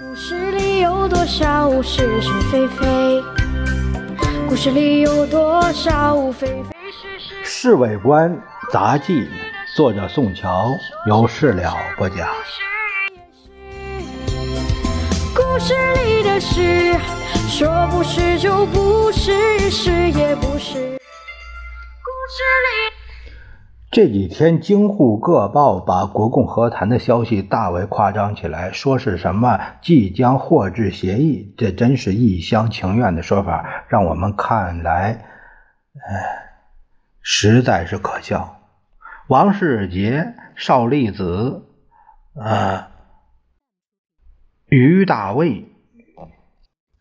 故事里有多少是是非非？故事里有多少非非是是？《侍卫官杂记》作者宋乔，有事了不讲。故事里的事，说不是就不是，是也不是。故事里。这几天，京沪各报把国共和谈的消息大为夸张起来，说是什么即将获致协议，这真是一厢情愿的说法，让我们看来，哎，实在是可笑。王世杰、邵力子，呃，于大卫，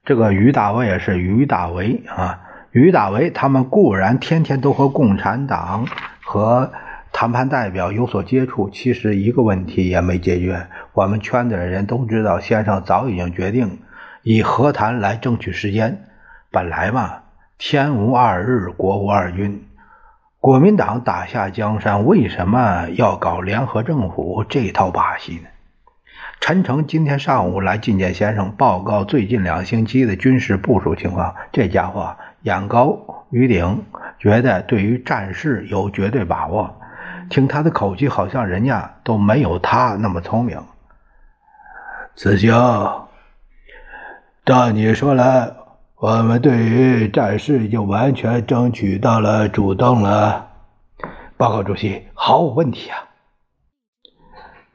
这个于大卫也是于大为啊，于大为他们固然天天都和共产党。和谈判代表有所接触，其实一个问题也没解决。我们圈子的人都知道，先生早已经决定以和谈来争取时间。本来嘛，天无二日，国无二军。国民党打下江山，为什么要搞联合政府这套把戏呢？陈诚今天上午来觐见先生，报告最近两星期的军事部署情况。这家伙眼高于鼎。觉得对于战事有绝对把握，听他的口气，好像人家都没有他那么聪明。子兄，照你说来，我们对于战事已经完全争取到了主动了。报告主席，毫无问题啊！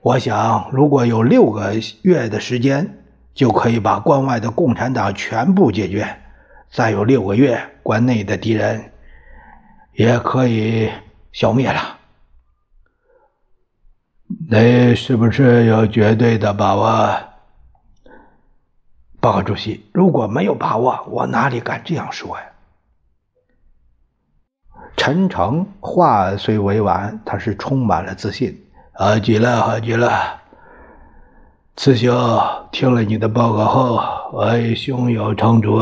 我想，如果有六个月的时间，就可以把关外的共产党全部解决；再有六个月，关内的敌人。也可以消灭了。你是不是有绝对的把握？报告主席，如果没有把握，我哪里敢这样说呀？陈诚话虽委婉，他是充满了自信。好极了，好极了！慈兄听了你的报告后，我已胸有成竹。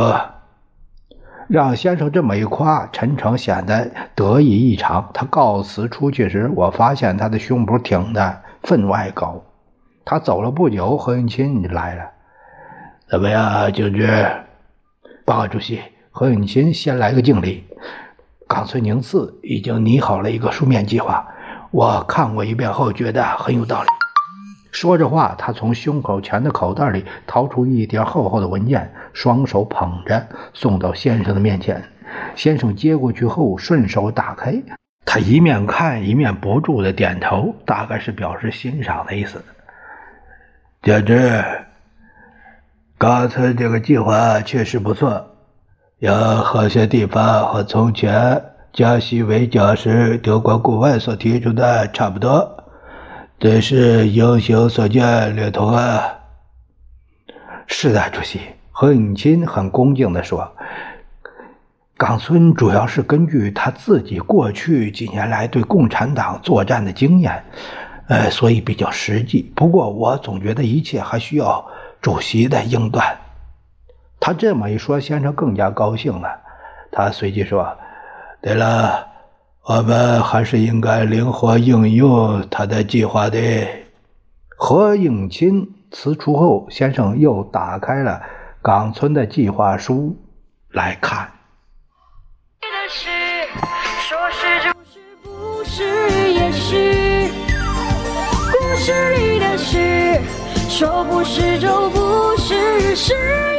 让先生这么一夸，陈诚显得得意异常。他告辞出去时，我发现他的胸脯挺得分外高。他走了不久，何应钦来了。怎么样，敬之？报告主席，何应钦先来个敬礼。冈村宁次已经拟好了一个书面计划，我看过一遍后，觉得很有道理。说着话，他从胸口前的口袋里掏出一叠厚厚的文件，双手捧着送到先生的面前。先生接过去后，顺手打开，他一面看一面不住的点头，大概是表示欣赏的意思。简直，刚才这个计划确实不错，有好些地方和从前加西围剿时德国顾问所提出的差不多。这是英雄所见略同啊！是的，主席。何应钦很恭敬地说：“冈村主要是根据他自己过去几年来对共产党作战的经验，呃，所以比较实际。不过，我总觉得一切还需要主席的应断。”他这么一说，先生更加高兴了。他随即说：“对了。”我们还是应该灵活应用他的计划的。何应钦辞出后，先生又打开了冈村的计划书来看。说是，里的事，说不是就不是。